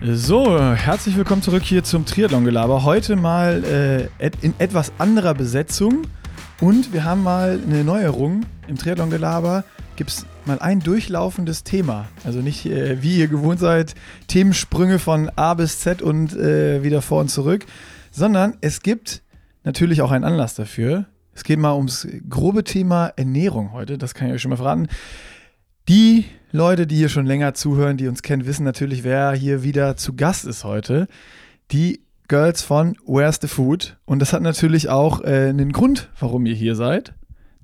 So, herzlich willkommen zurück hier zum Triathlon-Gelaber. Heute mal äh, in etwas anderer Besetzung und wir haben mal eine Neuerung. Im Triathlon-Gelaber gibt es mal ein durchlaufendes Thema. Also nicht, äh, wie ihr gewohnt seid, Themensprünge von A bis Z und äh, wieder vor und zurück, sondern es gibt natürlich auch einen Anlass dafür. Es geht mal ums grobe Thema Ernährung heute, das kann ich euch schon mal verraten. Die Leute, die hier schon länger zuhören, die uns kennen, wissen natürlich, wer hier wieder zu Gast ist heute. Die Girls von Where's the Food. Und das hat natürlich auch äh, einen Grund, warum ihr hier seid.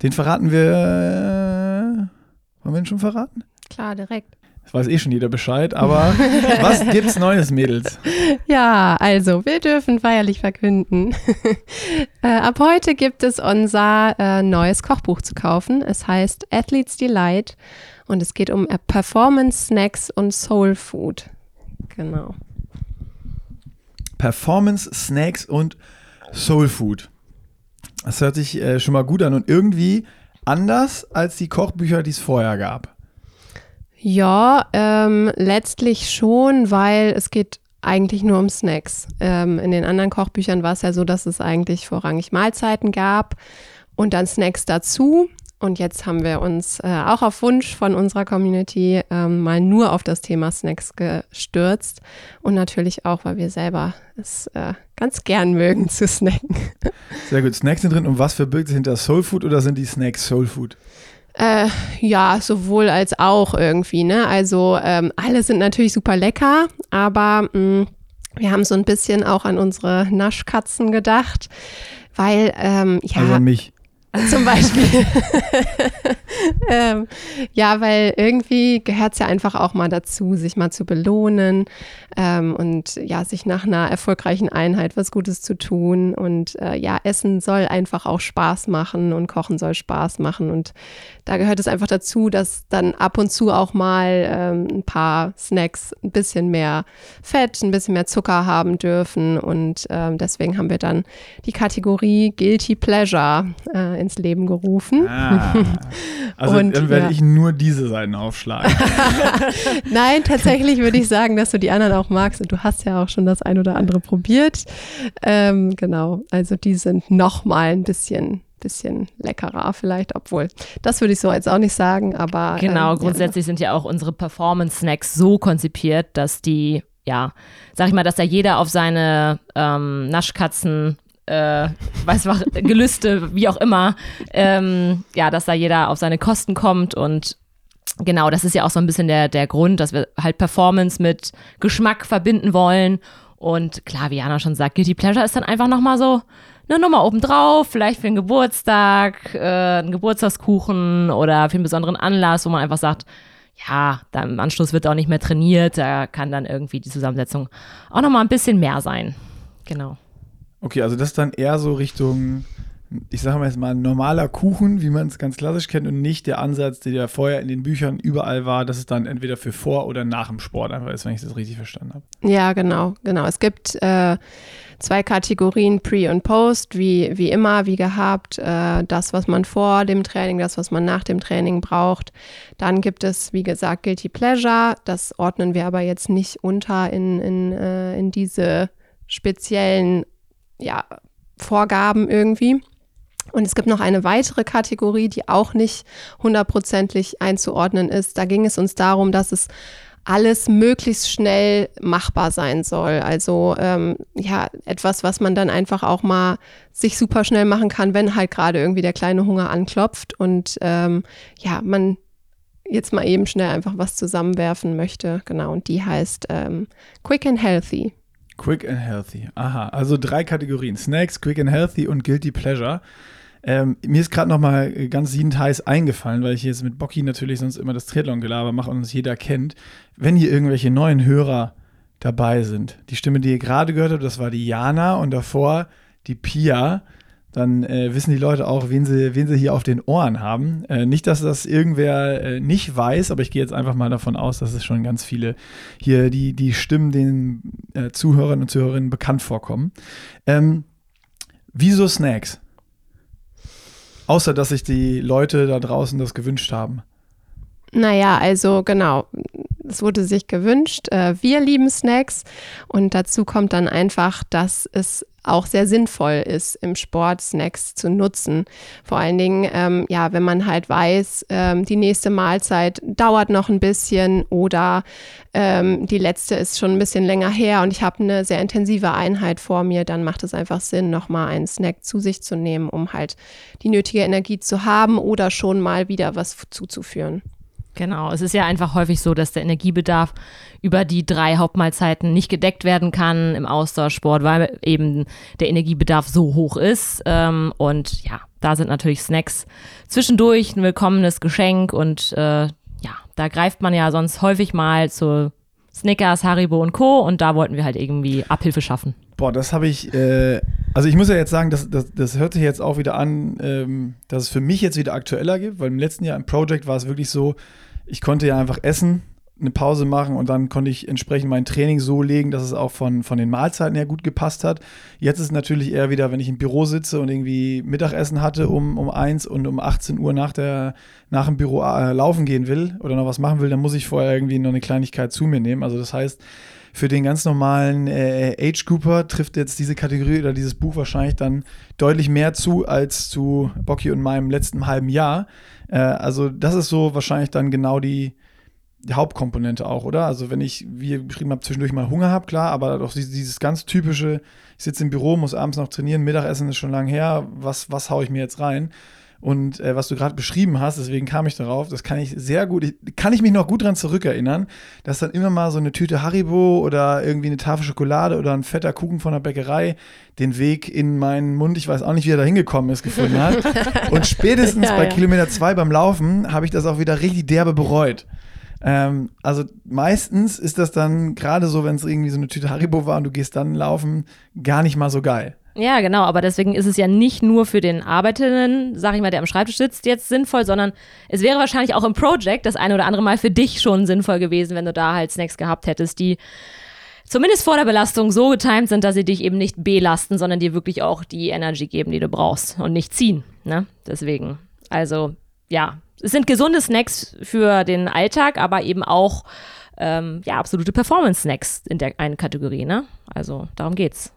Den verraten wir. Äh, wollen wir ihn schon verraten? Klar, direkt. Das weiß eh schon jeder Bescheid, aber was gibt's Neues, Mädels? Ja, also wir dürfen feierlich verkünden. äh, ab heute gibt es unser äh, neues Kochbuch zu kaufen. Es heißt Athletes Delight und es geht um Performance Snacks und Soul Food. Genau. Performance Snacks und Soul Food. Das hört sich äh, schon mal gut an und irgendwie anders als die Kochbücher, die es vorher gab. Ja, ähm, letztlich schon, weil es geht eigentlich nur um Snacks. Ähm, in den anderen Kochbüchern war es ja so, dass es eigentlich vorrangig Mahlzeiten gab und dann Snacks dazu. Und jetzt haben wir uns äh, auch auf Wunsch von unserer Community ähm, mal nur auf das Thema Snacks gestürzt. Und natürlich auch, weil wir selber es äh, ganz gern mögen zu snacken. Sehr gut. Snacks sind drin. Und was verbirgt sich hinter Soul Food oder sind die Snacks Soul Food? Äh, ja, sowohl als auch irgendwie. Ne? Also ähm, alle sind natürlich super lecker, aber mh, mm, wir haben so ein bisschen auch an unsere Naschkatzen gedacht, weil ähm, ja. Also an mich. Zum Beispiel. ähm, ja, weil irgendwie gehört es ja einfach auch mal dazu, sich mal zu belohnen ähm, und ja, sich nach einer erfolgreichen Einheit was Gutes zu tun. Und äh, ja, Essen soll einfach auch Spaß machen und Kochen soll Spaß machen. Und da gehört es einfach dazu, dass dann ab und zu auch mal ähm, ein paar Snacks ein bisschen mehr Fett, ein bisschen mehr Zucker haben dürfen. Und ähm, deswegen haben wir dann die Kategorie Guilty Pleasure äh, ins Leben gerufen. Ah, also und, dann werde ja. ich nur diese Seiten aufschlagen. Nein, tatsächlich würde ich sagen, dass du die anderen auch magst. Und du hast ja auch schon das ein oder andere probiert. Ähm, genau, also die sind noch mal ein bisschen bisschen leckerer vielleicht, obwohl das würde ich so jetzt auch nicht sagen, aber genau, ähm, grundsätzlich ja. sind ja auch unsere Performance Snacks so konzipiert, dass die ja, sag ich mal, dass da jeder auf seine ähm, Naschkatzen äh, weiß was, Gelüste, wie auch immer, ähm, ja, dass da jeder auf seine Kosten kommt und genau, das ist ja auch so ein bisschen der, der Grund, dass wir halt Performance mit Geschmack verbinden wollen. Und klar, wie Jana schon sagt, Guilty Pleasure ist dann einfach nochmal so eine Nummer obendrauf, vielleicht für einen Geburtstag, äh, einen Geburtstagskuchen oder für einen besonderen Anlass, wo man einfach sagt, ja, dann im Anschluss wird auch nicht mehr trainiert, da kann dann irgendwie die Zusammensetzung auch nochmal ein bisschen mehr sein. Genau. Okay, also das ist dann eher so Richtung, ich sage mal jetzt mal, normaler Kuchen, wie man es ganz klassisch kennt und nicht der Ansatz, der ja vorher in den Büchern überall war, dass es dann entweder für vor oder nach dem Sport einfach ist, wenn ich das richtig verstanden habe. Ja, genau, genau. Es gibt äh, zwei Kategorien, Pre und Post, wie, wie immer, wie gehabt. Äh, das, was man vor dem Training, das, was man nach dem Training braucht. Dann gibt es, wie gesagt, Guilty Pleasure. Das ordnen wir aber jetzt nicht unter in, in, äh, in diese speziellen ja, Vorgaben irgendwie. Und es gibt noch eine weitere Kategorie, die auch nicht hundertprozentig einzuordnen ist. Da ging es uns darum, dass es alles möglichst schnell machbar sein soll. Also ähm, ja, etwas, was man dann einfach auch mal sich super schnell machen kann, wenn halt gerade irgendwie der kleine Hunger anklopft und ähm, ja, man jetzt mal eben schnell einfach was zusammenwerfen möchte. Genau, und die heißt ähm, Quick and Healthy. Quick and Healthy. Aha, also drei Kategorien. Snacks, Quick and Healthy und Guilty Pleasure. Ähm, mir ist gerade noch mal ganz siedend heiß eingefallen, weil ich jetzt mit Bocky natürlich sonst immer das Triathlon-Gelaber mache und uns jeder kennt. Wenn hier irgendwelche neuen Hörer dabei sind, die Stimme, die ihr gerade gehört habt, das war die Jana und davor die Pia dann äh, wissen die Leute auch, wen sie, wen sie hier auf den Ohren haben. Äh, nicht, dass das irgendwer äh, nicht weiß, aber ich gehe jetzt einfach mal davon aus, dass es schon ganz viele hier die, die Stimmen den äh, Zuhörern und Zuhörerinnen bekannt vorkommen. Ähm, wieso Snacks? Außer, dass sich die Leute da draußen das gewünscht haben. Naja, also genau es wurde sich gewünscht. Äh, wir lieben Snacks und dazu kommt dann einfach, dass es auch sehr sinnvoll ist, im Sport Snacks zu nutzen. Vor allen Dingen, ähm, ja, wenn man halt weiß, ähm, die nächste Mahlzeit dauert noch ein bisschen oder ähm, die letzte ist schon ein bisschen länger her und ich habe eine sehr intensive Einheit vor mir, dann macht es einfach Sinn, nochmal einen Snack zu sich zu nehmen, um halt die nötige Energie zu haben oder schon mal wieder was zuzuführen. Genau, es ist ja einfach häufig so, dass der Energiebedarf über die drei Hauptmahlzeiten nicht gedeckt werden kann im Ausdauersport, weil eben der Energiebedarf so hoch ist. Ähm, und ja, da sind natürlich Snacks zwischendurch ein willkommenes Geschenk und äh, ja, da greift man ja sonst häufig mal zu Snickers, Haribo und Co. Und da wollten wir halt irgendwie Abhilfe schaffen. Boah, das habe ich, äh, also ich muss ja jetzt sagen, das, das, das hört sich jetzt auch wieder an, ähm, dass es für mich jetzt wieder aktueller gibt, weil im letzten Jahr im Project war es wirklich so, ich konnte ja einfach essen, eine Pause machen und dann konnte ich entsprechend mein Training so legen, dass es auch von, von den Mahlzeiten her gut gepasst hat. Jetzt ist es natürlich eher wieder, wenn ich im Büro sitze und irgendwie Mittagessen hatte um, um 1 und um 18 Uhr nach, der, nach dem Büro äh, laufen gehen will oder noch was machen will, dann muss ich vorher irgendwie noch eine Kleinigkeit zu mir nehmen. Also das heißt, für den ganz normalen äh, Age Cooper trifft jetzt diese Kategorie oder dieses Buch wahrscheinlich dann deutlich mehr zu als zu Bocky und meinem letzten halben Jahr. Äh, also das ist so wahrscheinlich dann genau die, die Hauptkomponente auch, oder? Also wenn ich, wie ihr beschrieben habt, zwischendurch mal Hunger habe, klar, aber doch dieses, dieses ganz typische, ich sitze im Büro, muss abends noch trainieren, Mittagessen ist schon lang her, was, was haue ich mir jetzt rein? Und äh, was du gerade beschrieben hast, deswegen kam ich darauf, das kann ich sehr gut, kann ich mich noch gut dran zurückerinnern, dass dann immer mal so eine Tüte Haribo oder irgendwie eine Tafel Schokolade oder ein fetter Kuchen von der Bäckerei den Weg in meinen Mund, ich weiß auch nicht, wie er da hingekommen ist, gefunden hat. Und spätestens ja, bei ja. Kilometer zwei beim Laufen habe ich das auch wieder richtig derbe bereut. Ähm, also meistens ist das dann gerade so, wenn es irgendwie so eine Tüte Haribo war und du gehst dann laufen, gar nicht mal so geil. Ja, genau, aber deswegen ist es ja nicht nur für den Arbeitenden, sag ich mal, der am Schreibtisch sitzt, jetzt sinnvoll, sondern es wäre wahrscheinlich auch im Project das eine oder andere Mal für dich schon sinnvoll gewesen, wenn du da halt Snacks gehabt hättest, die zumindest vor der Belastung so getimt sind, dass sie dich eben nicht belasten, sondern dir wirklich auch die Energy geben, die du brauchst und nicht ziehen. Ne? Deswegen. Also, ja, es sind gesunde Snacks für den Alltag, aber eben auch ähm, ja, absolute Performance-Snacks in der einen Kategorie. Ne? Also, darum geht's.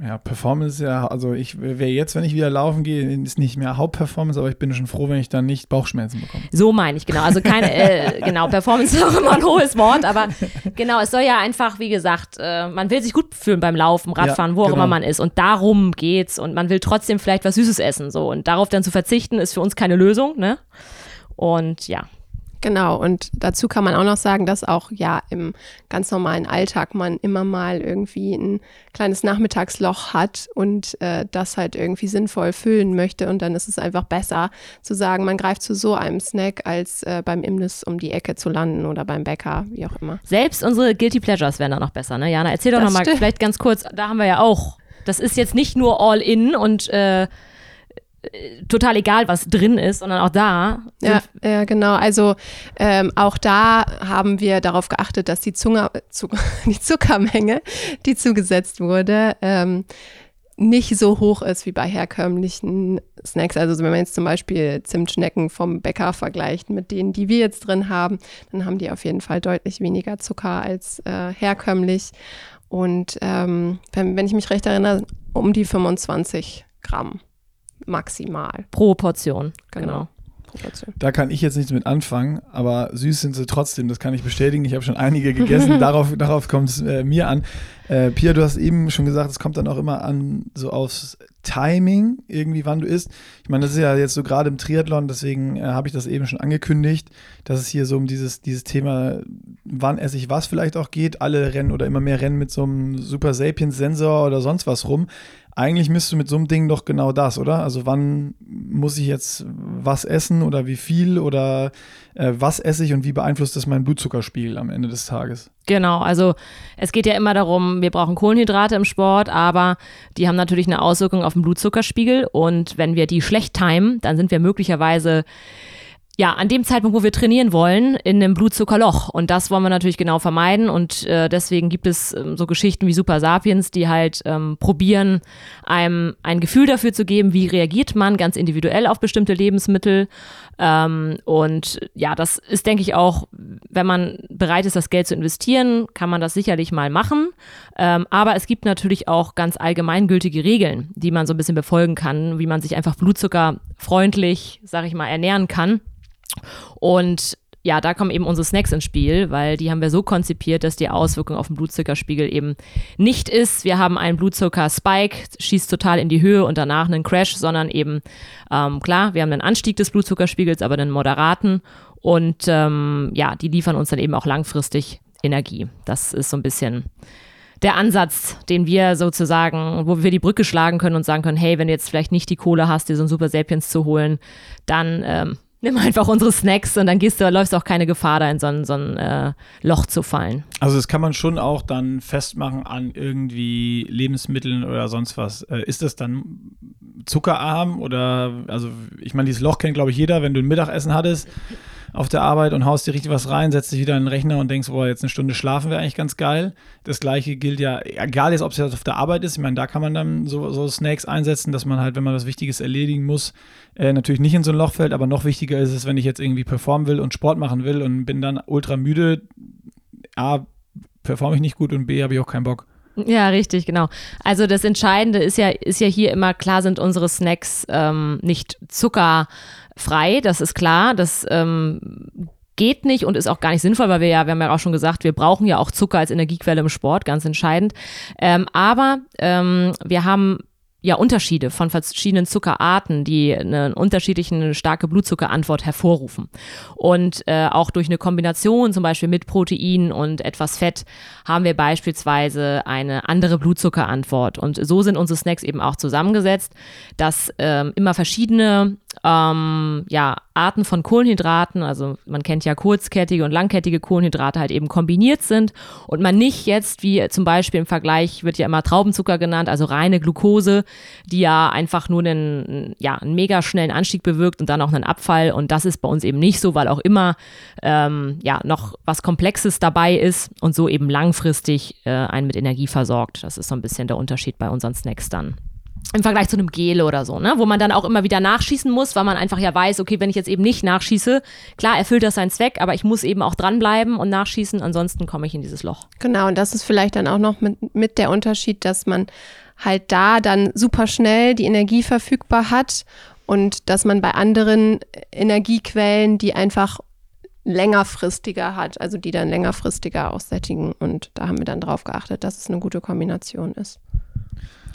Ja, Performance ja, also ich wäre jetzt, wenn ich wieder laufen gehe, ist nicht mehr Hauptperformance, aber ich bin schon froh, wenn ich dann nicht Bauchschmerzen bekomme. So meine ich, genau. Also keine, äh, genau, Performance ist auch immer ein hohes Wort, aber genau, es soll ja einfach, wie gesagt, äh, man will sich gut fühlen beim Laufen, Radfahren, ja, wo auch genau. immer man ist. Und darum geht's. Und man will trotzdem vielleicht was Süßes essen. So. Und darauf dann zu verzichten, ist für uns keine Lösung, ne? Und ja, Genau, und dazu kann man auch noch sagen, dass auch ja im ganz normalen Alltag man immer mal irgendwie ein kleines Nachmittagsloch hat und äh, das halt irgendwie sinnvoll füllen möchte. Und dann ist es einfach besser zu sagen, man greift zu so einem Snack, als äh, beim Imbiss um die Ecke zu landen oder beim Bäcker, wie auch immer. Selbst unsere Guilty Pleasures wären da noch besser, ne? Jana, erzähl doch nochmal vielleicht ganz kurz, da haben wir ja auch. Das ist jetzt nicht nur all in und äh, total egal, was drin ist, sondern auch da. Ja, ja genau. Also ähm, auch da haben wir darauf geachtet, dass die, Zunge, zu, die Zuckermenge, die zugesetzt wurde, ähm, nicht so hoch ist wie bei herkömmlichen Snacks. Also wenn man jetzt zum Beispiel Zimtschnecken vom Bäcker vergleicht mit denen, die wir jetzt drin haben, dann haben die auf jeden Fall deutlich weniger Zucker als äh, herkömmlich. Und ähm, wenn, wenn ich mich recht erinnere, um die 25 Gramm maximal. Pro Portion. Genau. genau. Da kann ich jetzt nichts mit anfangen, aber süß sind sie trotzdem, das kann ich bestätigen. Ich habe schon einige gegessen, darauf, darauf kommt es äh, mir an. Äh, Pia, du hast eben schon gesagt, es kommt dann auch immer an, so aufs Timing, irgendwie, wann du isst. Ich meine, das ist ja jetzt so gerade im Triathlon, deswegen äh, habe ich das eben schon angekündigt, dass es hier so um dieses, dieses Thema, wann esse ich was vielleicht auch geht. Alle rennen oder immer mehr rennen mit so einem Super Sapiens-Sensor oder sonst was rum eigentlich müsstest du mit so einem Ding doch genau das, oder? Also wann muss ich jetzt was essen oder wie viel oder äh, was esse ich und wie beeinflusst das meinen Blutzuckerspiegel am Ende des Tages? Genau, also es geht ja immer darum, wir brauchen Kohlenhydrate im Sport, aber die haben natürlich eine Auswirkung auf den Blutzuckerspiegel und wenn wir die schlecht timen, dann sind wir möglicherweise ja, an dem Zeitpunkt, wo wir trainieren wollen, in einem Blutzuckerloch. Und das wollen wir natürlich genau vermeiden. Und äh, deswegen gibt es ähm, so Geschichten wie Super Sapiens, die halt ähm, probieren, einem ein Gefühl dafür zu geben, wie reagiert man ganz individuell auf bestimmte Lebensmittel. Ähm, und ja, das ist, denke ich, auch, wenn man bereit ist, das Geld zu investieren, kann man das sicherlich mal machen. Ähm, aber es gibt natürlich auch ganz allgemeingültige Regeln, die man so ein bisschen befolgen kann, wie man sich einfach blutzuckerfreundlich, sag ich mal, ernähren kann. Und ja, da kommen eben unsere Snacks ins Spiel, weil die haben wir so konzipiert, dass die Auswirkung auf den Blutzuckerspiegel eben nicht ist. Wir haben einen Blutzucker-Spike, schießt total in die Höhe und danach einen Crash, sondern eben, ähm, klar, wir haben einen Anstieg des Blutzuckerspiegels, aber einen moderaten. Und ähm, ja, die liefern uns dann eben auch langfristig Energie. Das ist so ein bisschen der Ansatz, den wir sozusagen, wo wir die Brücke schlagen können und sagen können, hey, wenn du jetzt vielleicht nicht die Kohle hast, dir so ein Super Sapiens zu holen, dann ähm, Nimm einfach unsere Snacks und dann gehst du, läufst auch keine Gefahr, da in so ein, so ein äh, Loch zu fallen. Also das kann man schon auch dann festmachen an irgendwie Lebensmitteln oder sonst was. Äh, ist das dann zuckerarm oder, also ich meine, dieses Loch kennt glaube ich jeder, wenn du ein Mittagessen hattest auf der Arbeit und haust dir richtig was rein, setzt dich wieder in den Rechner und denkst, boah, jetzt eine Stunde schlafen wäre eigentlich ganz geil. Das gleiche gilt ja, egal jetzt, ob es jetzt auf der Arbeit ist, ich meine, da kann man dann so, so Snacks einsetzen, dass man halt, wenn man was Wichtiges erledigen muss, äh, natürlich nicht in so ein Loch fällt, aber noch wichtiger ist es, wenn ich jetzt irgendwie performen will und Sport machen will und bin dann ultra müde, A, performe ich nicht gut und B, habe ich auch keinen Bock. Ja, richtig, genau. Also das Entscheidende ist ja, ist ja hier immer, klar sind unsere Snacks ähm, nicht zuckerfrei, das ist klar. Das ähm, geht nicht und ist auch gar nicht sinnvoll, weil wir ja, wir haben ja auch schon gesagt, wir brauchen ja auch Zucker als Energiequelle im Sport, ganz entscheidend. Ähm, aber ähm, wir haben ja Unterschiede von verschiedenen Zuckerarten, die eine unterschiedliche eine starke Blutzuckerantwort hervorrufen. Und äh, auch durch eine Kombination zum Beispiel mit Protein und etwas Fett haben wir beispielsweise eine andere Blutzuckerantwort. Und so sind unsere Snacks eben auch zusammengesetzt, dass ähm, immer verschiedene ähm, ja, Arten von Kohlenhydraten, also man kennt ja kurzkettige und langkettige Kohlenhydrate halt eben kombiniert sind und man nicht jetzt, wie zum Beispiel im Vergleich wird ja immer Traubenzucker genannt, also reine Glucose, die ja einfach nur einen, ja, einen mega schnellen Anstieg bewirkt und dann auch einen Abfall und das ist bei uns eben nicht so, weil auch immer ähm, ja noch was Komplexes dabei ist und so eben langfristig äh, einen mit Energie versorgt. Das ist so ein bisschen der Unterschied bei unseren Snacks dann im Vergleich zu einem Gel oder so, ne? wo man dann auch immer wieder nachschießen muss, weil man einfach ja weiß, okay, wenn ich jetzt eben nicht nachschieße, klar erfüllt das seinen Zweck, aber ich muss eben auch dranbleiben und nachschießen, ansonsten komme ich in dieses Loch. Genau, und das ist vielleicht dann auch noch mit, mit der Unterschied, dass man halt da dann super schnell die Energie verfügbar hat und dass man bei anderen Energiequellen die einfach längerfristiger hat, also die dann längerfristiger aussättigen und da haben wir dann drauf geachtet, dass es eine gute Kombination ist.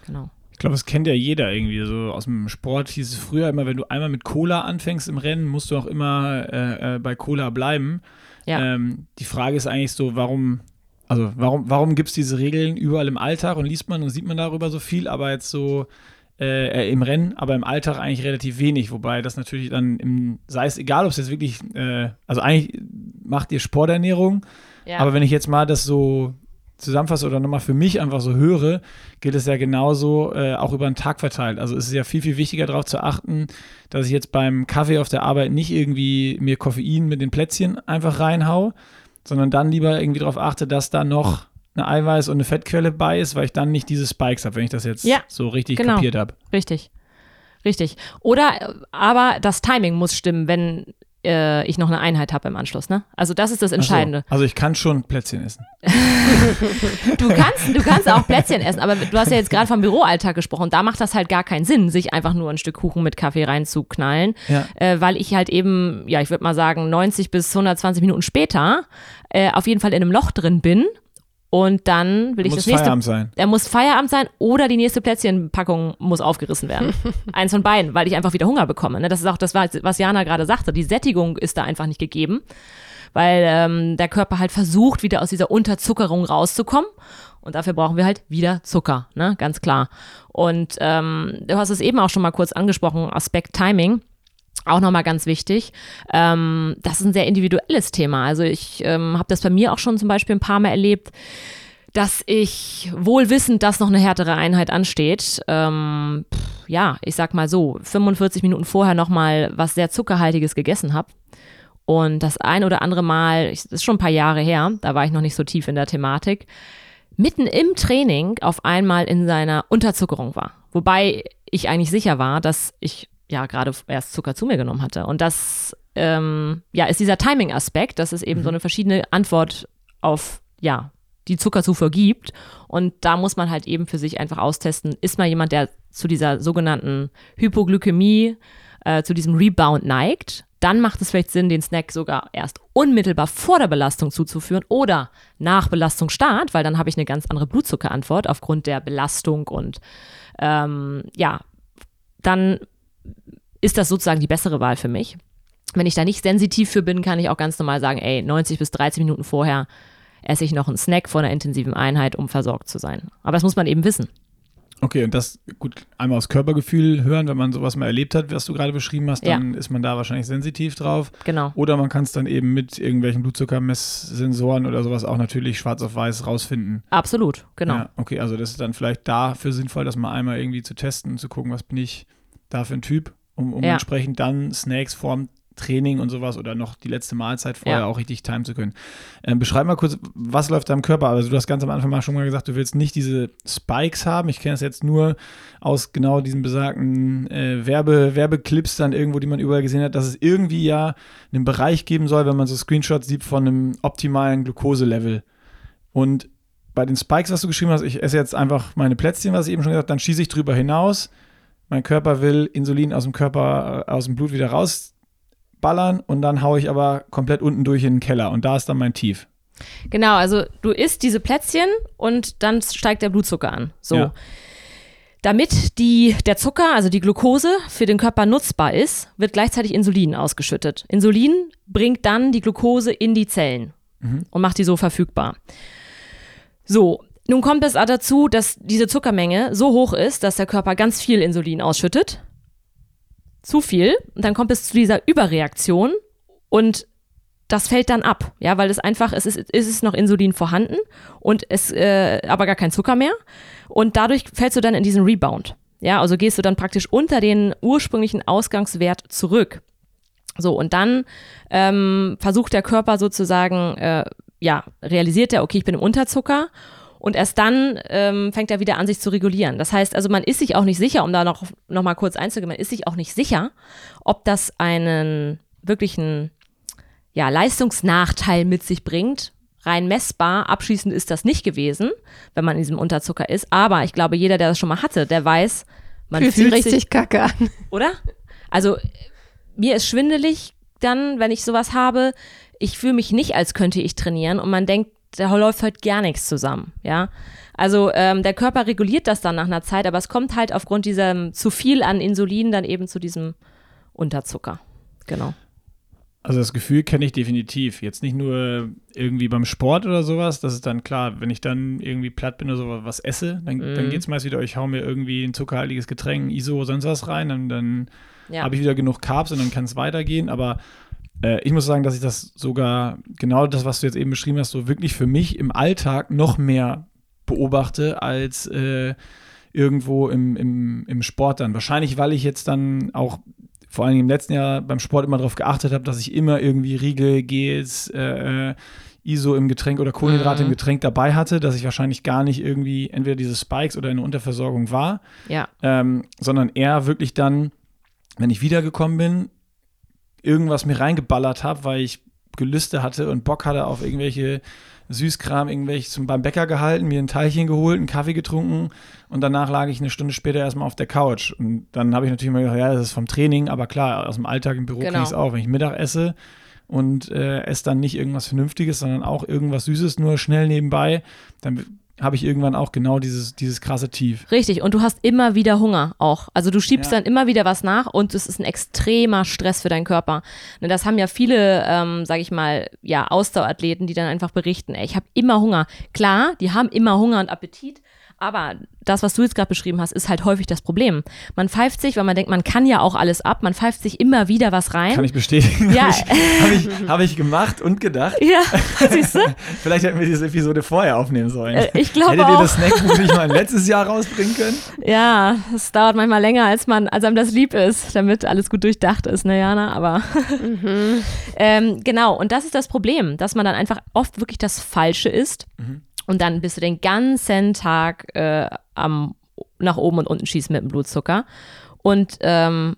Genau. Ich glaube, das kennt ja jeder irgendwie. So aus dem Sport hieß es früher immer, wenn du einmal mit Cola anfängst im Rennen, musst du auch immer äh, äh, bei Cola bleiben. Ja. Ähm, die Frage ist eigentlich so, warum, also warum, warum gibt es diese Regeln überall im Alltag und liest man und sieht man darüber so viel, aber jetzt so äh, äh, im Rennen, aber im Alltag eigentlich relativ wenig. Wobei das natürlich dann, im, sei es egal, ob es jetzt wirklich, äh, also eigentlich macht ihr Sporternährung, ja. aber wenn ich jetzt mal das so zusammenfasse oder nochmal für mich einfach so höre, gilt es ja genauso äh, auch über den Tag verteilt. Also es ist ja viel, viel wichtiger darauf zu achten, dass ich jetzt beim Kaffee auf der Arbeit nicht irgendwie mir Koffein mit den Plätzchen einfach reinhau, sondern dann lieber irgendwie darauf achte, dass da noch eine Eiweiß- und eine Fettquelle bei ist, weil ich dann nicht diese Spikes habe, wenn ich das jetzt ja, so richtig genau. kapiert habe. Richtig. Richtig. Oder äh, aber das Timing muss stimmen, wenn äh, ich noch eine Einheit habe im Anschluss. Ne? Also das ist das Entscheidende. So, also ich kann schon Plätzchen essen. du, kannst, du kannst auch Plätzchen essen, aber du hast ja jetzt gerade vom Büroalltag gesprochen. Da macht das halt gar keinen Sinn, sich einfach nur ein Stück Kuchen mit Kaffee reinzuknallen, ja. äh, weil ich halt eben, ja, ich würde mal sagen, 90 bis 120 Minuten später äh, auf jeden Fall in einem Loch drin bin und dann will ich muss das nächste. Feierabend sein. Er muss Feierabend sein oder die nächste Plätzchenpackung muss aufgerissen werden. Eins von beiden, weil ich einfach wieder Hunger bekomme. Ne? Das ist auch das, was Jana gerade sagte. Die Sättigung ist da einfach nicht gegeben, weil ähm, der Körper halt versucht, wieder aus dieser Unterzuckerung rauszukommen. Und dafür brauchen wir halt wieder Zucker, ne? Ganz klar. Und ähm, du hast es eben auch schon mal kurz angesprochen, Aspekt Timing auch nochmal ganz wichtig. Ähm, das ist ein sehr individuelles Thema. Also ich ähm, habe das bei mir auch schon zum Beispiel ein paar Mal erlebt, dass ich wohl wissend, dass noch eine härtere Einheit ansteht, ähm, pff, ja, ich sag mal so, 45 Minuten vorher nochmal was sehr Zuckerhaltiges gegessen habe. Und das ein oder andere Mal, das ist schon ein paar Jahre her, da war ich noch nicht so tief in der Thematik, mitten im Training auf einmal in seiner Unterzuckerung war. Wobei ich eigentlich sicher war, dass ich ja gerade erst Zucker zu mir genommen hatte. Und das ähm, ja, ist dieser Timing-Aspekt, dass es eben mhm. so eine verschiedene Antwort auf ja, die Zuckerzufuhr gibt. Und da muss man halt eben für sich einfach austesten, ist man jemand, der zu dieser sogenannten Hypoglykämie, äh, zu diesem Rebound neigt, dann macht es vielleicht Sinn, den Snack sogar erst unmittelbar vor der Belastung zuzuführen oder nach Belastungsstart, weil dann habe ich eine ganz andere Blutzuckerantwort aufgrund der Belastung und ähm, ja, dann ist das sozusagen die bessere Wahl für mich. Wenn ich da nicht sensitiv für bin, kann ich auch ganz normal sagen, ey, 90 bis 30 Minuten vorher esse ich noch einen Snack vor einer intensiven Einheit, um versorgt zu sein. Aber das muss man eben wissen. Okay, und das, gut, einmal aus Körpergefühl hören, wenn man sowas mal erlebt hat, was du gerade beschrieben hast, dann ja. ist man da wahrscheinlich sensitiv drauf. Genau. Oder man kann es dann eben mit irgendwelchen Blutzuckermesssensoren oder sowas auch natürlich schwarz auf weiß rausfinden. Absolut, genau. Ja, okay, also das ist dann vielleicht dafür sinnvoll, das mal einmal irgendwie zu testen und zu gucken, was bin ich da für ein Typ, um, um ja. entsprechend dann Snacks vorm Training und sowas oder noch die letzte Mahlzeit vorher ja. auch richtig timen zu können. Ähm, beschreib mal kurz, was läuft da im Körper? Also du hast ganz am Anfang mal schon mal gesagt, du willst nicht diese Spikes haben. Ich kenne das jetzt nur aus genau diesen besagten äh, Werbe, Werbeclips dann irgendwo, die man überall gesehen hat, dass es irgendwie ja einen Bereich geben soll, wenn man so Screenshots sieht von einem optimalen Glukoselevel. Und bei den Spikes, was du geschrieben hast, ich esse jetzt einfach meine Plätzchen, was ich eben schon gesagt habe, dann schieße ich drüber hinaus. Mein Körper will Insulin aus dem Körper, äh, aus dem Blut wieder raus ballern und dann haue ich aber komplett unten durch in den Keller und da ist dann mein Tief. Genau, also du isst diese Plätzchen und dann steigt der Blutzucker an. So. Ja. Damit die, der Zucker, also die Glucose, für den Körper nutzbar ist, wird gleichzeitig Insulin ausgeschüttet. Insulin bringt dann die Glucose in die Zellen mhm. und macht die so verfügbar. So, nun kommt es dazu, dass diese Zuckermenge so hoch ist, dass der Körper ganz viel Insulin ausschüttet. Zu viel. Und dann kommt es zu dieser Überreaktion und das fällt dann ab, ja, weil es einfach, es ist, es ist noch Insulin vorhanden und es, äh, aber gar kein Zucker mehr. Und dadurch fällst du dann in diesen Rebound, ja, also gehst du dann praktisch unter den ursprünglichen Ausgangswert zurück. So, und dann ähm, versucht der Körper sozusagen, äh, ja, realisiert er, okay, ich bin im Unterzucker und erst dann ähm, fängt er wieder an, sich zu regulieren. Das heißt, also man ist sich auch nicht sicher, um da noch, noch mal kurz einzugehen, man ist sich auch nicht sicher, ob das einen wirklichen ja, Leistungsnachteil mit sich bringt. Rein messbar, abschließend ist das nicht gewesen, wenn man in diesem Unterzucker ist. Aber ich glaube, jeder, der das schon mal hatte, der weiß, man fühlt, fühlt sich richtig kacke an. Oder? Also mir ist schwindelig dann, wenn ich sowas habe. Ich fühle mich nicht, als könnte ich trainieren und man denkt, da läuft heute gar nichts zusammen, ja. Also ähm, der Körper reguliert das dann nach einer Zeit, aber es kommt halt aufgrund diesem zu viel an Insulin dann eben zu diesem Unterzucker. Genau. Also das Gefühl kenne ich definitiv. Jetzt nicht nur irgendwie beim Sport oder sowas. Das ist dann klar, wenn ich dann irgendwie platt bin oder so was esse, dann, mm. dann geht es meist wieder, ich hau mir irgendwie ein zuckerhaltiges Getränk, ISO, oder sonst was rein, dann, dann ja. habe ich wieder genug Carbs und dann kann es weitergehen. Aber äh, ich muss sagen, dass ich das sogar, genau das, was du jetzt eben beschrieben hast, so wirklich für mich im Alltag noch mehr beobachte als äh, irgendwo im, im, im Sport dann. Wahrscheinlich, weil ich jetzt dann auch vor allem im letzten Jahr beim Sport immer darauf geachtet habe, dass ich immer irgendwie Riegel, Gels, äh, äh, ISO im Getränk oder Kohlenhydrate mhm. im Getränk dabei hatte, dass ich wahrscheinlich gar nicht irgendwie entweder diese Spikes oder eine Unterversorgung war, ja. ähm, sondern eher wirklich dann, wenn ich wiedergekommen bin, irgendwas mir reingeballert habe, weil ich Gelüste hatte und Bock hatte auf irgendwelche Süßkram, irgendwelche zum, beim Bäcker gehalten, mir ein Teilchen geholt, einen Kaffee getrunken und danach lag ich eine Stunde später erstmal auf der Couch. Und dann habe ich natürlich mal gedacht, ja, das ist vom Training, aber klar, aus dem Alltag im Büro genau. kriege ich es auch. Wenn ich Mittag esse und äh, esse dann nicht irgendwas Vernünftiges, sondern auch irgendwas Süßes, nur schnell nebenbei, dann habe ich irgendwann auch genau dieses, dieses krasse Tief. Richtig, und du hast immer wieder Hunger auch. Also du schiebst ja. dann immer wieder was nach und es ist ein extremer Stress für deinen Körper. Und das haben ja viele, ähm, sage ich mal, ja, Ausdauerathleten, die dann einfach berichten, ey, ich habe immer Hunger. Klar, die haben immer Hunger und Appetit, Aber das, was du jetzt gerade beschrieben hast, ist halt häufig das Problem. Man pfeift sich, weil man denkt, man kann ja auch alles ab, man pfeift sich immer wieder was rein. Kann ich bestätigen. Ja. Habe ich, hab ich, hab ich gemacht und gedacht. ja, siehst du? Vielleicht hätten wir diese Episode vorher aufnehmen sollen. Äh, ich glaube Hättet ihr auch. das Snackbuch nicht mal letztes Jahr rausbringen können? Ja, es dauert manchmal länger, als man, als einem das lieb ist, damit alles gut durchdacht ist, ne, Jana? Aber ähm, genau, und das ist das Problem, dass man dann einfach oft wirklich das Falsche isst und dann bist du den ganzen Tag äh, am nach oben und unten schießen mit dem Blutzucker. Und ähm,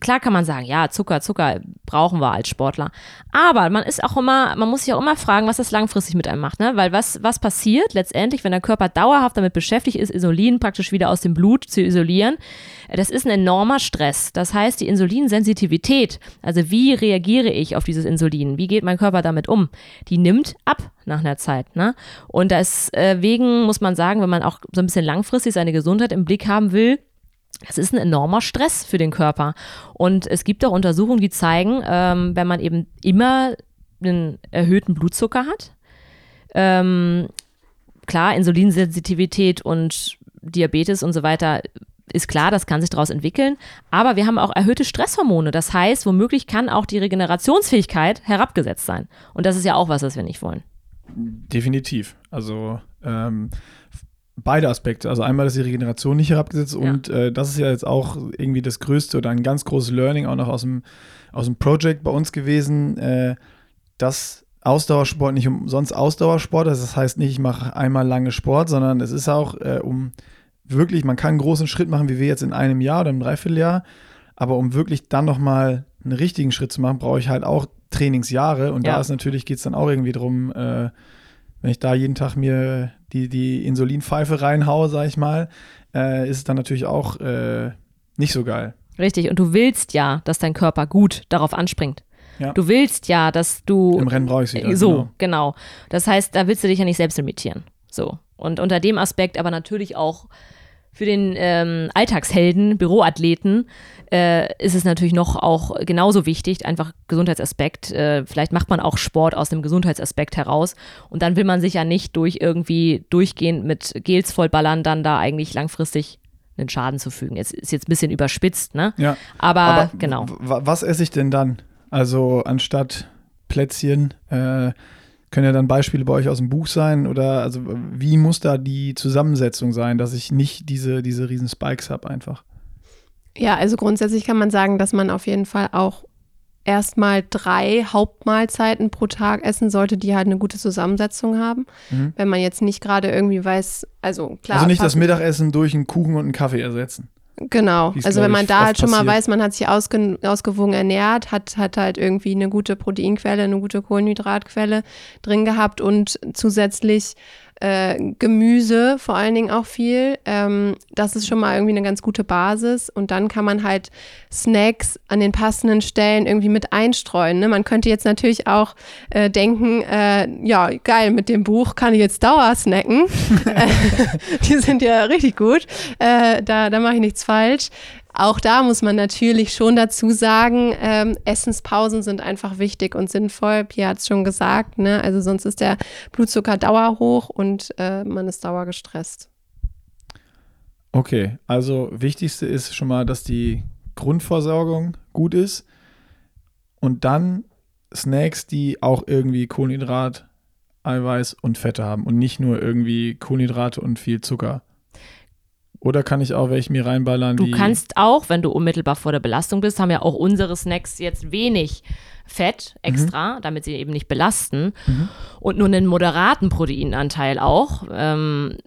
klar kann man sagen, ja, Zucker, Zucker brauchen wir als Sportler. Aber man ist auch immer, man muss sich auch immer fragen, was das langfristig mit einem macht, ne? Weil was, was passiert letztendlich, wenn der Körper dauerhaft damit beschäftigt ist, Insulin praktisch wieder aus dem Blut zu isolieren? Das ist ein enormer Stress. Das heißt, die Insulinsensitivität, also wie reagiere ich auf dieses Insulin? Wie geht mein Körper damit um? Die nimmt ab nach einer Zeit, ne? Und deswegen muss man sagen, wenn man auch so ein bisschen langfristig seine Gesundheit im Blick haben will, das ist ein enormer Stress für den Körper. Und es gibt auch Untersuchungen, die zeigen, ähm, wenn man eben immer einen erhöhten Blutzucker hat, ähm, klar, Insulinsensitivität und Diabetes und so weiter ist klar, das kann sich daraus entwickeln. Aber wir haben auch erhöhte Stresshormone. Das heißt, womöglich kann auch die Regenerationsfähigkeit herabgesetzt sein. Und das ist ja auch was, was wir nicht wollen. Definitiv. Also ähm, beide Aspekte. Also einmal ist die Regeneration nicht herabgesetzt Ja. und äh, das ist ja jetzt auch irgendwie das größte oder ein ganz großes Learning auch noch aus dem, aus dem Project bei uns gewesen, äh, dass Ausdauersport nicht umsonst Ausdauersport ist. Das heißt nicht, ich mache einmal lange Sport, sondern es ist auch äh, um wirklich, man kann einen großen Schritt machen, wie wir jetzt in einem Jahr oder einem Dreivierteljahr, aber um wirklich dann nochmal einen richtigen Schritt zu machen, brauche ich halt auch Trainingsjahre und Ja. da ist natürlich, geht es dann auch irgendwie drum, äh, wenn ich da jeden Tag mir die, die Insulinpfeife reinhaue, sag ich mal, äh, ist es dann natürlich auch äh, nicht so geil. Richtig. Und du willst ja, dass dein Körper gut darauf anspringt. Ja. Du willst ja, dass du Im Rennen brauche ich sie. Äh, So, genau. Das heißt, da willst du dich ja nicht selbst limitieren. So. Und unter dem Aspekt aber natürlich auch für den ähm, Alltagshelden, Büroathleten, äh, ist es natürlich noch auch genauso wichtig, einfach Gesundheitsaspekt. Äh, vielleicht macht man auch Sport aus dem Gesundheitsaspekt heraus. Und dann will man sich ja nicht durch irgendwie durchgehend mit Gels vollballern, dann da eigentlich langfristig einen Schaden zu fügen. Jetzt ist jetzt ein bisschen überspitzt, ne? Ja. Aber, Aber genau. was esse ich denn dann? Also anstatt Plätzchen, äh, können ja dann Beispiele bei euch aus dem Buch sein oder also wie muss da die Zusammensetzung sein, dass ich nicht diese, diese riesen Spikes habe einfach? Ja, also grundsätzlich kann man sagen, dass man auf jeden Fall auch erstmal drei Hauptmahlzeiten pro Tag essen sollte, die halt eine gute Zusammensetzung haben. Mhm. Wenn man jetzt nicht gerade irgendwie weiß, also klar. also nicht das Mittagessen durch einen Kuchen und einen Kaffee ersetzen. Genau. Also wenn man da halt schon mal weiß, man hat sich ausge ausgewogen ernährt, hat, hat halt irgendwie eine gute Proteinquelle, eine gute Kohlenhydratquelle drin gehabt und zusätzlich äh, Gemüse vor allen Dingen auch viel. Ähm, das ist schon mal irgendwie eine ganz gute Basis. Und dann kann man halt Snacks an den passenden Stellen irgendwie mit einstreuen. Ne? Man könnte jetzt natürlich auch äh, denken, äh, ja, geil, mit dem Buch kann ich jetzt Dauer snacken. Die sind ja richtig gut. Äh, da da mache ich nichts falsch. Auch da muss man natürlich schon dazu sagen, ähm, Essenspausen sind einfach wichtig und sinnvoll. Pierre hat es schon gesagt, ne? Also sonst ist der Blutzucker dauerhoch und äh, man ist dauergestresst. Okay, also wichtigste ist schon mal, dass die Grundversorgung gut ist und dann Snacks, die auch irgendwie Kohlenhydrat, Eiweiß und Fette haben und nicht nur irgendwie Kohlenhydrate und viel Zucker. Oder kann ich auch welche mir reinballern, Du kannst auch, wenn du unmittelbar vor der Belastung bist, haben ja auch unsere Snacks jetzt wenig Fett extra, damit sie eben nicht belasten und nur einen moderaten Proteinanteil auch, ähm,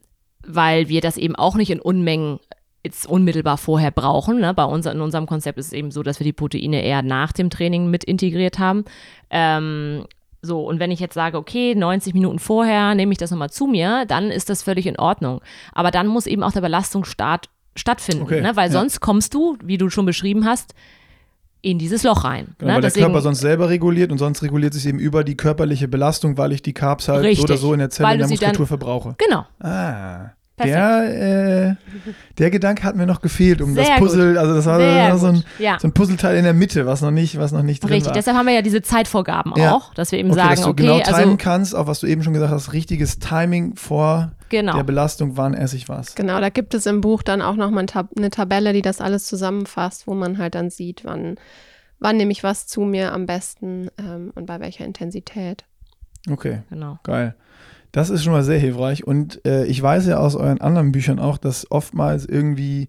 weil wir das eben auch nicht in Unmengen jetzt unmittelbar vorher brauchen. Ne? Bei uns, in unserem Konzept ist es eben so, dass wir die Proteine eher nach dem Training mit integriert haben. Ähm, so, und wenn ich jetzt sage, okay, 90 Minuten vorher nehme ich das nochmal zu mir, dann ist das völlig in Ordnung. Aber dann muss eben auch der Belastungsstart stattfinden, Okay, ne? weil ja. sonst kommst du, wie du schon beschrieben hast, in dieses Loch rein. Genau, ne? weil der Deswegen- Körper sonst selber reguliert und sonst reguliert sich eben über die körperliche Belastung, weil ich die Carbs halt so Richtig, oder so in der Zelle in der sie dann- Muskulatur verbrauche. Genau, Ah, Der, äh, der Gedanke hat mir noch gefehlt, um Sehr das Puzzle, also das war, Sehr das war so, ein, gut. Ja. so ein Puzzleteil in der Mitte, was noch nicht, was noch nicht drin Richtig, war. deshalb haben wir ja diese Zeitvorgaben Ja. auch, dass wir eben okay, sagen, dass du okay, genau timen also kannst, auch was du eben schon gesagt hast, richtiges Timing vor genau. der Belastung, wann esse ich was. Genau, da gibt es im Buch dann auch nochmal eine Tabelle, die das alles zusammenfasst, wo man halt dann sieht, wann, wann nehme ich was zu mir am besten ähm, und bei welcher Intensität. Okay, genau. geil. Das ist schon mal sehr hilfreich. Und äh, ich weiß ja aus euren anderen Büchern auch, dass oftmals irgendwie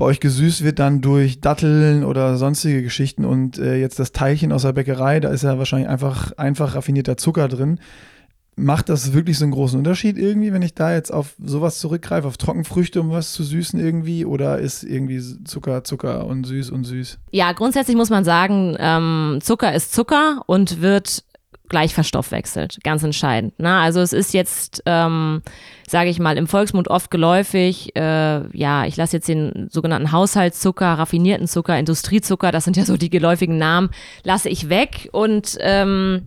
bei euch gesüßt wird dann durch Datteln oder sonstige Geschichten. Und äh, jetzt das Teilchen aus der Bäckerei, da ist ja wahrscheinlich einfach, einfach raffinierter Zucker drin. Macht das wirklich so einen großen Unterschied irgendwie, wenn ich da jetzt auf sowas zurückgreife, auf Trockenfrüchte, um was zu süßen irgendwie? Oder ist irgendwie Zucker, Zucker und süß und süß? Ja, grundsätzlich muss man sagen, ähm, Zucker ist Zucker und wird gleich verstoffwechselt, ganz entscheidend. Ne? Also es ist jetzt, ähm, sage ich mal, im Volksmund oft geläufig, äh, ja, ich lasse jetzt den sogenannten Haushaltszucker, raffinierten Zucker, Industriezucker, das sind ja so die geläufigen Namen, lasse ich weg und ähm,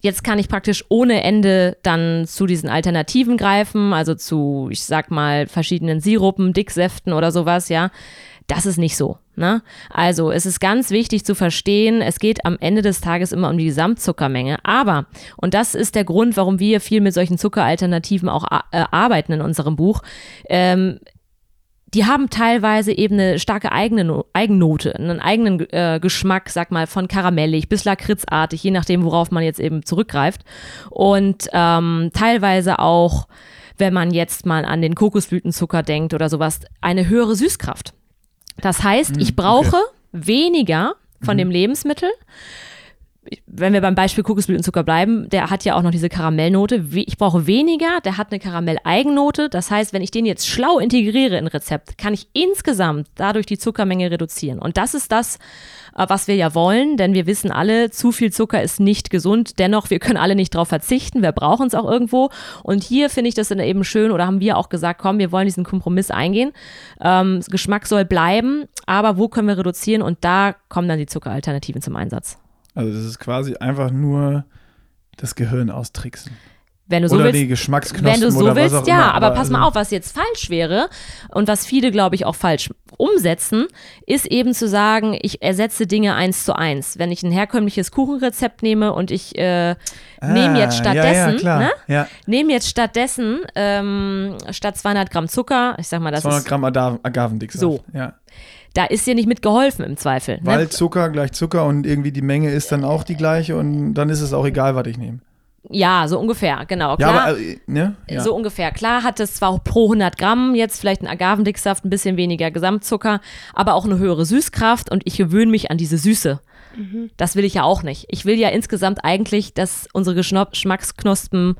jetzt kann ich praktisch ohne Ende dann zu diesen Alternativen greifen, also zu, ich sag mal, verschiedenen Sirupen, Dicksäften oder sowas, ja. Das ist nicht so. Ne? Also es ist ganz wichtig zu verstehen, es geht am Ende des Tages immer um die Gesamtzuckermenge. Aber, und das ist der Grund, warum wir viel mit solchen Zuckeralternativen auch äh, arbeiten in unserem Buch, ähm, die haben teilweise eben eine starke eigene No- Eigennote, einen eigenen äh, Geschmack, sag mal, von karamellig bis lakritzartig, je nachdem, worauf man jetzt eben zurückgreift. Und ähm, teilweise auch, wenn man jetzt mal an den Kokosblütenzucker denkt oder sowas, eine höhere Süßkraft. Das heißt, ich brauche weniger von dem Lebensmittel. Wenn wir beim Beispiel Kokosblütenzucker bleiben, der hat ja auch noch diese Karamellnote. Ich brauche weniger, der hat eine Karamell-Eigenote. Das heißt, wenn ich den jetzt schlau integriere in Rezept, kann ich insgesamt dadurch die Zuckermenge reduzieren. Und das ist das, äh, was wir ja wollen, denn wir wissen alle, zu viel Zucker ist nicht gesund. Dennoch, wir können alle nicht darauf verzichten. Wir brauchen es auch irgendwo. Und hier finde ich das dann eben schön, oder haben wir auch gesagt, komm, wir wollen diesen Kompromiss eingehen. Ähm, Geschmack soll bleiben, aber wo können wir reduzieren? Und da kommen dann die Zuckeralternativen zum Einsatz. Also das ist quasi einfach nur das Gehirn austricksen. Wenn du so oder willst, die Geschmacksknospen Wenn du so oder willst, was auch ja, immer. aber, pass mal also- auf, was jetzt falsch wäre und was viele, glaube ich, auch falsch umsetzen, ist eben zu sagen, ich ersetze Dinge eins zu eins. Wenn ich ein herkömmliches Kuchenrezept nehme und ich äh, nehme jetzt Ah, ja, ja, stattdessen, ne, Ja, nehme jetzt stattdessen ähm, statt 200 Gramm Zucker, ich sag mal, das 200 ist, Gramm Aga- Agavendicksaft. So. Ja. Da ist dir nicht mit geholfen im Zweifel. Weil Ne? Zucker gleich Zucker und irgendwie die Menge ist dann auch die gleiche und dann ist es auch egal, was ich nehme. Ja, so ungefähr, genau. Ja, Klar, aber, äh, ne? Ja. So ungefähr. Klar hat es zwar pro 100 Gramm jetzt vielleicht ein Agavendicksaft, ein bisschen weniger Gesamtzucker, aber auch eine höhere Süßkraft und ich gewöhne mich an diese Süße. Das will ich ja auch nicht. Ich will ja insgesamt eigentlich, dass unsere Geschmacksknospen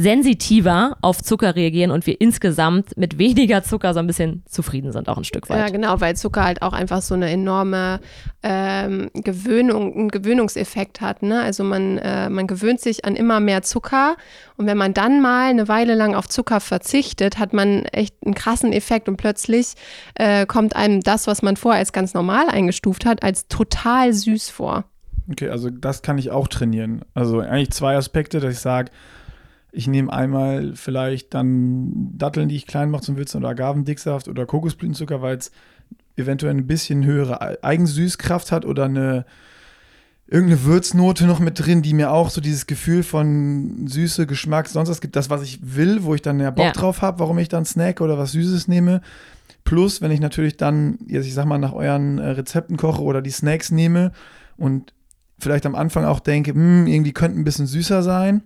sensitiver auf Zucker reagieren und wir insgesamt mit weniger Zucker so ein bisschen zufrieden sind, auch ein Stück Ja, weit. genau, weil Zucker halt auch einfach so eine enorme ähm, Gewöhnung, einen Gewöhnungseffekt hat. Ne? Also man, äh, man gewöhnt sich an immer mehr Zucker und wenn man dann mal eine Weile lang auf Zucker verzichtet, hat man echt einen krassen Effekt und plötzlich äh, kommt einem das, was man vorher als ganz normal eingestuft hat, als total süß vor. Okay, also das kann ich auch trainieren. Also eigentlich zwei Aspekte, dass ich sage, ich nehme einmal vielleicht dann Datteln, die ich klein mache zum Würzen oder Agavendicksaft oder Kokosblütenzucker, weil es eventuell ein bisschen höhere Ei- Eigensüßkraft hat oder eine irgendeine Würznote noch mit drin, die mir auch so dieses Gefühl von Süße, Geschmack, sonst was gibt, das, was ich will, wo ich dann ja Bock Ja. drauf habe, warum ich dann Snack oder was Süßes nehme. Plus, wenn ich natürlich dann, jetzt ich sag mal, nach euren äh, Rezepten koche oder die Snacks nehme und vielleicht am Anfang auch denke, hm, irgendwie könnte ein bisschen süßer sein,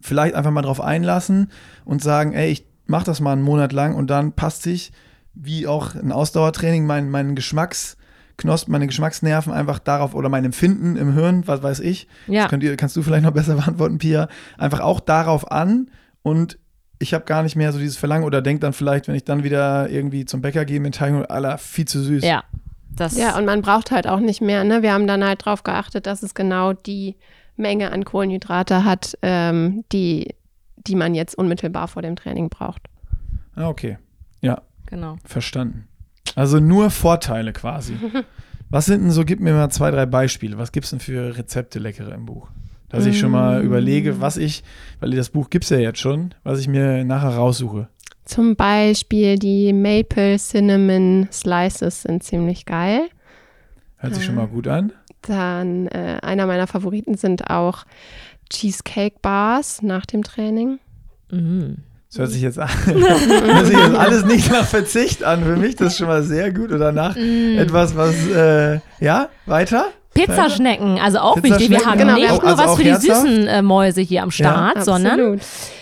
vielleicht einfach mal drauf einlassen und sagen, ey, ich mach das mal einen Monat lang und dann passt sich, wie auch ein Ausdauertraining, mein, mein Geschmacksknospen, meine Geschmacksnerven einfach darauf oder mein Empfinden im Hirn, was weiß ich, Ja. das könnt ihr, kannst du vielleicht noch besser beantworten, Pia, einfach auch darauf an und ich habe gar nicht mehr so dieses Verlangen oder denke dann vielleicht, wenn ich dann wieder irgendwie zum Bäcker gehe mit Teig, aller viel zu süß. Ja. Das, Ja, und man braucht halt auch nicht mehr. Ne? Wir haben dann halt drauf geachtet, dass es genau die Menge an Kohlenhydrate hat, ähm, die, die man jetzt unmittelbar vor dem Training braucht. Ah, okay. Ja, genau. verstanden. Also nur Vorteile quasi. Was sind denn so, gib mir mal zwei, drei Beispiele. Was gibt es denn für Rezepte leckere im Buch? Dass ich schon Mm. mal überlege, was ich, weil das Buch gibt es ja jetzt schon, was ich mir nachher raussuche. Zum Beispiel die Maple Cinnamon Slices sind ziemlich geil. Hört sich schon mal gut an. Dann äh, einer meiner Favoriten sind auch Cheesecake Bars nach dem Training. Mhm. Das hört sich jetzt an. hört sich jetzt alles nicht nach Verzicht an. Für mich das ist schon mal sehr gut. Oder nach Mm. etwas, was, äh, ja, weiter? Pizzaschnecken, also auch wichtig. Wir haben genau. nicht Auch- nur also was auch für die herzhaft? süßen äh, Mäuse hier am Start, sondern Absolut.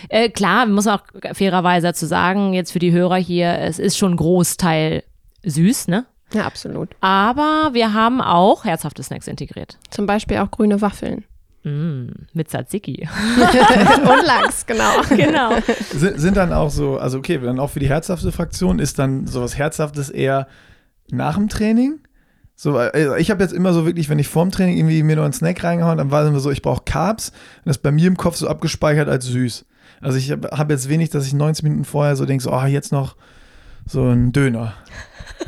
äh, klar, muss man auch fairerweise dazu sagen, jetzt für die Hörer hier, es ist schon ein Großteil süß, ne? Ja, absolut. Aber wir haben auch herzhafte Snacks integriert. Zum Beispiel auch grüne Waffeln. Mm, mit Tzatziki. Und Lachs, genau. genau. Sind, sind dann auch so, also okay, dann auch für die herzhafte Fraktion ist dann sowas Herzhaftes eher nach dem Training? So, also ich habe jetzt immer so wirklich, wenn ich vorm Training irgendwie mir noch einen Snack reingehauen, dann war es immer so, ich brauche Carbs und das ist bei mir im Kopf so abgespeichert als süß. Also ich habe hab jetzt wenig, dass ich 90 Minuten vorher so denke, so, ah, jetzt noch so ein Döner.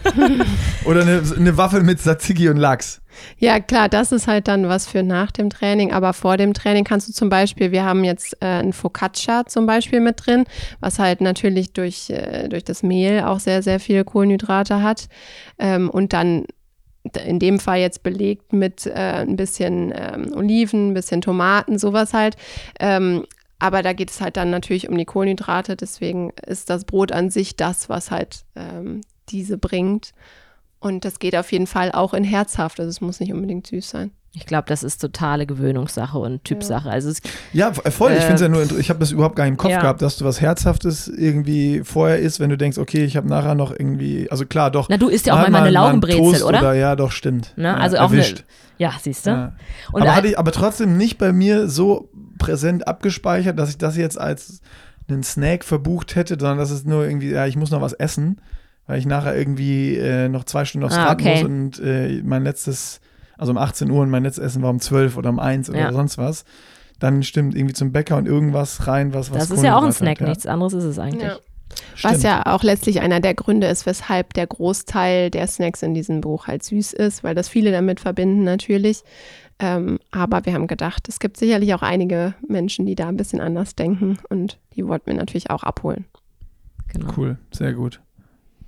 Oder eine, eine Waffel mit Tzatziki und Lachs. Ja, klar, das ist halt dann was für nach dem Training, aber vor dem Training kannst du zum Beispiel, wir haben jetzt äh, ein Focaccia zum Beispiel mit drin, was halt natürlich durch, äh, durch das Mehl auch sehr, sehr viele Kohlenhydrate hat ähm, und dann in dem Fall jetzt belegt mit äh, ein bisschen ähm, Oliven, ein bisschen Tomaten, sowas halt. Ähm, aber da geht es halt dann natürlich um die Kohlenhydrate, deswegen ist das Brot an sich das, was halt ähm, diese bringt. Und das geht auf jeden Fall auch in herzhaft, also es muss nicht unbedingt süß sein. Ich glaube, das ist totale Gewöhnungssache und Typsache. Also es, Ja, voll. Ich Äh, finde es ja nur, ich habe das überhaupt gar nicht im Kopf ja. gehabt, dass du was Herzhaftes irgendwie vorher isst, wenn du denkst, okay, ich habe nachher noch irgendwie, also klar, doch. na, du isst ja auch mal- eine mal einen Laugenbrezel, Toast oder? Ja, doch, stimmt. Ne? Ja, Also auch eine- erwischt. Ja, siehst du? Ja. Und aber, hatte ich, aber trotzdem nicht bei mir so präsent abgespeichert, dass ich das jetzt als einen Snack verbucht hätte, sondern dass es nur irgendwie, ja, ich muss noch was essen, weil ich nachher irgendwie äh, noch zwei Stunden aufs Ah, Rad okay. muss und äh, mein letztes, also um 18 Uhr und mein letztes Essen war um 12 oder um 1 oder Ja. sonst was. Dann stimmt irgendwie zum Bäcker und irgendwas rein, was was das ist ja auch ein Snack, hat, ja. nichts anderes ist es eigentlich. Ja. Stimmt. Was ja auch letztlich einer der Gründe ist, weshalb der Großteil der Snacks in diesem Buch halt süß ist, weil das viele damit verbinden natürlich. Ähm, aber wir haben gedacht, es gibt sicherlich auch einige Menschen, die da ein bisschen anders denken und die wollten wir natürlich auch abholen. Genau. Cool, sehr gut.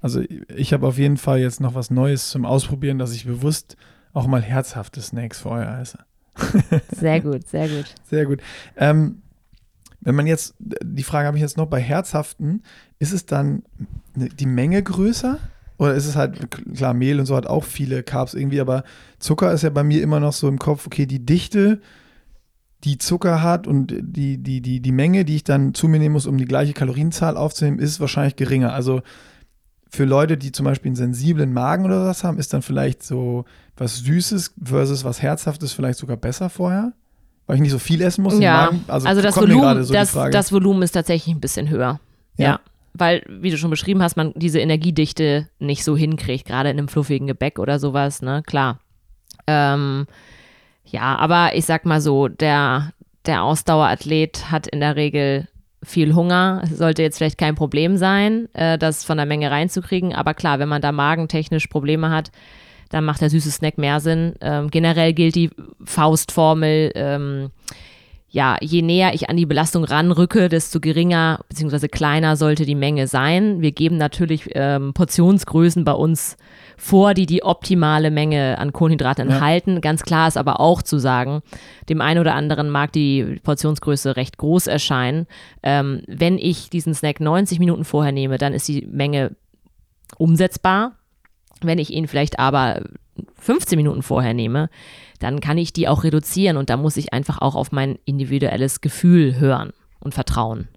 Also ich habe auf jeden Fall jetzt noch was Neues zum Ausprobieren, dass ich bewusst auch mal herzhafte Snacks vorher esse. Sehr gut, sehr gut. Sehr gut. Ähm, wenn man jetzt, die Frage habe ich jetzt noch bei herzhaften, ist es dann ne- die Menge größer? Oder ist es halt, klar, Mehl und so hat auch viele Carbs irgendwie, aber Zucker ist ja bei mir immer noch so im Kopf, okay, die Dichte, die Zucker hat und die, die, die, die Menge, die ich dann zu mir nehmen muss, um die gleiche Kalorienzahl aufzunehmen, ist wahrscheinlich geringer. Also für Leute, die zum Beispiel einen sensiblen Magen oder was haben, ist dann vielleicht so was Süßes versus was Herzhaftes vielleicht sogar besser vorher? Weil ich nicht so viel essen muss. Ja, Magen? also, also, das, Volumen, so das, das Volumen ist tatsächlich ein bisschen höher. Ja. Ja. Weil, wie du schon beschrieben hast, man diese Energiedichte nicht so hinkriegt, gerade in einem fluffigen Gebäck oder sowas, ne? Klar. Ähm, ja, aber ich sag mal so, der, der Ausdauerathlet hat in der Regel viel Hunger. Sollte jetzt vielleicht kein Problem sein, äh, das von der Menge reinzukriegen. Aber klar, wenn man da magentechnisch Probleme hat, dann macht der süße Snack mehr Sinn. Ähm, generell gilt die Faustformel, ähm, ja, je näher ich an die Belastung ranrücke, desto geringer bzw. kleiner sollte die Menge sein. Wir geben natürlich ähm, Portionsgrößen bei uns vor, die die optimale Menge an Kohlenhydraten Ja. enthalten. Ganz klar ist aber auch zu sagen, dem einen oder anderen mag die Portionsgröße recht groß erscheinen. Ähm, wenn ich diesen Snack 90 Minuten vorher nehme, dann ist die Menge umsetzbar. Wenn ich ihn vielleicht aber 15 Minuten vorher nehme, dann kann ich die auch reduzieren und da muss ich einfach auch auf mein individuelles Gefühl hören und vertrauen.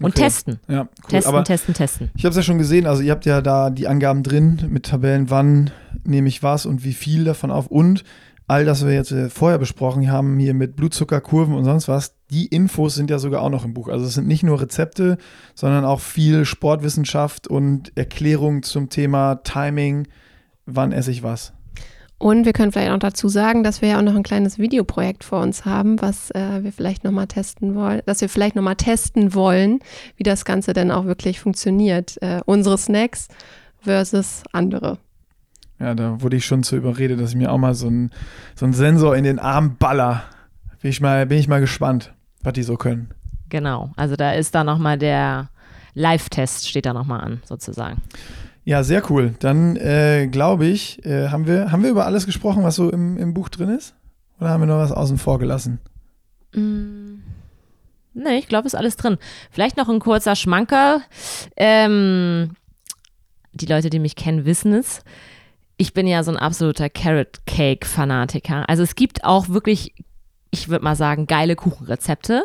Und Okay. testen. ja, cool. Testen, Aber testen, testen. ich habe es ja schon gesehen, also ihr habt ja da die Angaben drin mit Tabellen, wann nehme ich was und wie viel davon auf und all das, was wir jetzt äh, vorher besprochen haben, hier mit Blutzuckerkurven und sonst was, die Infos sind ja sogar auch noch im Buch. Also es sind nicht nur Rezepte, sondern auch viel Sportwissenschaft und Erklärung zum Thema Timing, wann esse ich was. Und wir können vielleicht auch dazu sagen, dass wir ja auch noch ein kleines Videoprojekt vor uns haben, was äh, wir vielleicht nochmal testen wollen, dass wir vielleicht nochmal testen wollen, wie das Ganze denn auch wirklich funktioniert. Äh, unsere Snacks versus andere. Ja, da wurde ich schon zu überredet, dass ich mir auch mal so einen so einen Sensor in den Arm baller. Bin ich mal, bin ich mal gespannt, was die so können. Genau. Also da ist da nochmal der Live-Test steht da nochmal an, sozusagen. Ja, sehr cool. Dann äh, glaube ich, äh, haben, wir, haben wir über alles gesprochen, was so im, im Buch drin ist? Oder haben wir noch was außen vor gelassen? Mm. Nee, ich glaube, ist alles drin. Vielleicht noch ein kurzer Schmanker. Ähm, die Leute, die mich kennen, wissen es. Ich bin ja so ein absoluter Carrot Cake Fanatiker. Also es gibt auch wirklich ich würde mal sagen, geile Kuchenrezepte.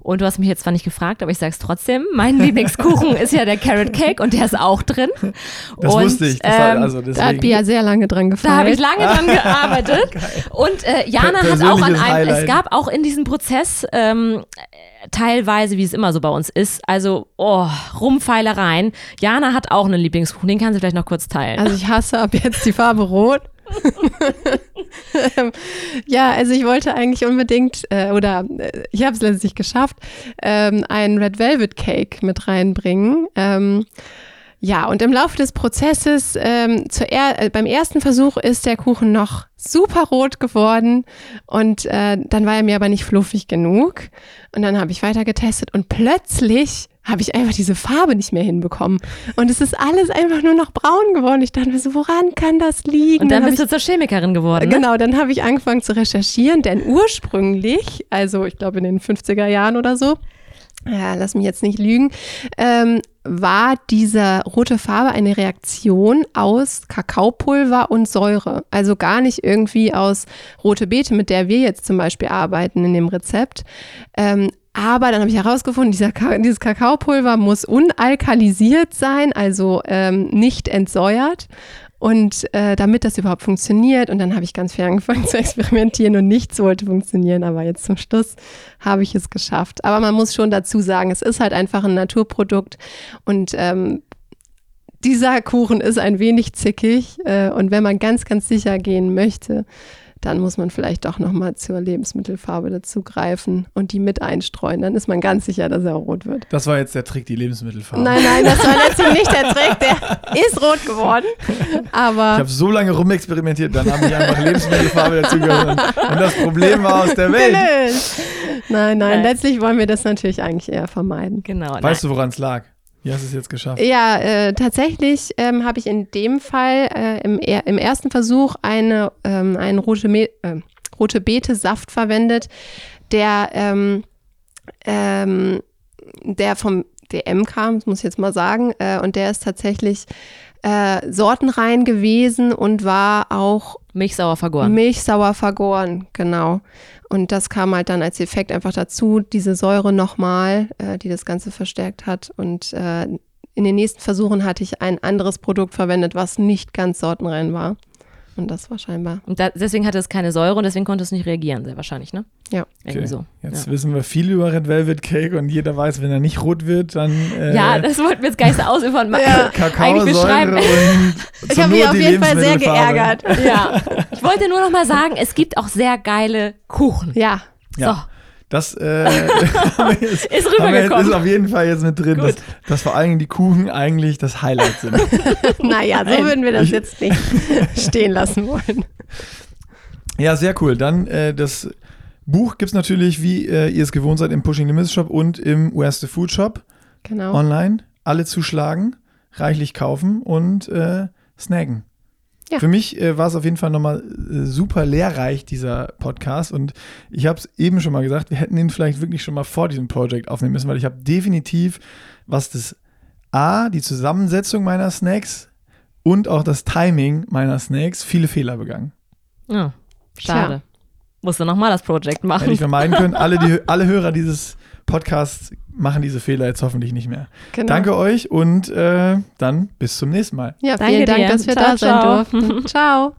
Und du hast mich jetzt zwar nicht gefragt, aber ich sage es trotzdem. Mein Lieblingskuchen ist ja der Carrot Cake und der ist auch drin. Das und, wusste ich. Das ähm, also da hat Bia sehr lange dran gefeilt. Da habe ich lange dran gearbeitet. und äh, Jana hat auch an einem, Highlight. es gab auch in diesem Prozess ähm, teilweise, wie es immer so bei uns ist, also oh, Rumfeilereien. Jana hat auch einen Lieblingskuchen, den kann sie vielleicht noch kurz teilen. Also ich hasse ab jetzt die Farbe Rot. ja, also ich wollte eigentlich unbedingt, äh, oder äh, ich habe es letztlich geschafft, ähm, einen Red Velvet Cake mit reinbringen. Ähm, ja, und im Laufe des Prozesses, ähm, er, äh, beim ersten Versuch ist der Kuchen noch super rot geworden und äh, dann war er mir aber nicht fluffig genug. Und dann habe ich weiter getestet und plötzlich habe ich einfach diese Farbe nicht mehr hinbekommen. Und es ist alles einfach nur noch braun geworden. Ich dachte mir so, woran kann das liegen? Und dann, dann bist ich, du zur Chemikerin geworden. Ne? Genau, dann habe ich angefangen zu recherchieren, denn ursprünglich, also ich glaube in den 50er Jahren oder so, ja, lass mich jetzt nicht lügen, ähm, war diese rote Farbe eine Reaktion aus Kakaopulver und Säure. Also gar nicht irgendwie aus rote Beete, mit der wir jetzt zum Beispiel arbeiten in dem Rezept. Ähm, aber dann habe ich herausgefunden, dieser, dieses Kakaopulver muss unalkalisiert sein, also ähm, nicht entsäuert. Und äh, damit das überhaupt funktioniert, und dann habe ich ganz viel angefangen zu experimentieren und nichts wollte funktionieren, aber jetzt zum Schluss habe ich es geschafft. Aber man muss schon dazu sagen, es ist halt einfach ein Naturprodukt und ähm, dieser Kuchen ist ein wenig zickig äh, und wenn man ganz, ganz sicher gehen möchte, dann muss man vielleicht doch nochmal zur Lebensmittelfarbe dazu greifen und die mit einstreuen. Dann ist man ganz sicher, dass er rot wird. Das war jetzt der Trick, die Lebensmittelfarbe. Nein, nein, das war letztlich nicht der Trick. Der ist rot geworden. Aber ich habe so lange rumexperimentiert, dann habe ich einfach Lebensmittelfarbe dazu gehört. Und das Problem war aus der Welt. Nein, nein, letztlich wollen wir das natürlich eigentlich eher vermeiden. Genau. Weißt du, woran es lag? Wie hast du es jetzt geschafft? Ja, äh, tatsächlich ähm, habe ich in dem Fall äh, im, im, ersten Versuch eine, ähm, einen rote, äh, rote Beete-Saft verwendet, der, ähm, ähm der vom DM kam, das muss ich jetzt mal sagen. Äh, und der ist tatsächlich äh, sortenrein gewesen und war auch milchsauer vergoren. Milchsauer vergoren, genau. Und das kam halt dann als Effekt einfach dazu, diese Säure nochmal, äh, die das Ganze verstärkt hat. Und äh, in den nächsten Versuchen hatte ich ein anderes Produkt verwendet, was nicht ganz sortenrein war. Und das war scheinbar. Und da, deswegen hatte es keine Säure und deswegen konnte es nicht reagieren, sehr wahrscheinlich, ne? Ja. Irgendwie okay. so. Jetzt ja. wissen wir viel über Red Velvet Cake und jeder weiß, wenn er nicht rot wird, dann. Äh, ja, das wollten wir jetzt gar nicht so ausübern. ja. Kakao, Säure und Ich habe mich auf jeden Fall sehr geärgert. Ja. Ich wollte nur noch mal sagen, es gibt auch sehr geile Kuchen. Ja. ja. Das äh, ist, ist rübergekommen. Ist auf jeden Fall jetzt mit drin, dass, dass, vor allem die Kuchen eigentlich das Highlight sind. naja, so würden wir das jetzt nicht stehen lassen wollen. Ja, sehr cool. Dann äh, das Buch gibt es natürlich, wie äh, ihr es gewohnt seid, im Pushing Limits Shop und im Where's the Food Shop genau. online. Alle zuschlagen, reichlich kaufen und äh, snacken. Ja. Für mich äh, war es auf jeden Fall nochmal äh, super lehrreich, dieser Podcast. Und ich habe es eben schon mal gesagt, wir hätten ihn vielleicht wirklich schon mal vor diesem Projekt aufnehmen müssen, weil ich habe definitiv, was das A, die Zusammensetzung meiner Snacks und auch das Timing meiner Snacks, viele Fehler begangen. Ja, schade. Tja. Musst du nochmal das Projekt machen. Hätte ich vermeiden können. Alle, die, alle Hörer dieses Podcasts machen diese Fehler jetzt hoffentlich nicht mehr. Genau. Danke euch und äh, dann bis zum nächsten Mal. Ja, vielen Dank, dir. dass wir ciao, da sein durften. ciao.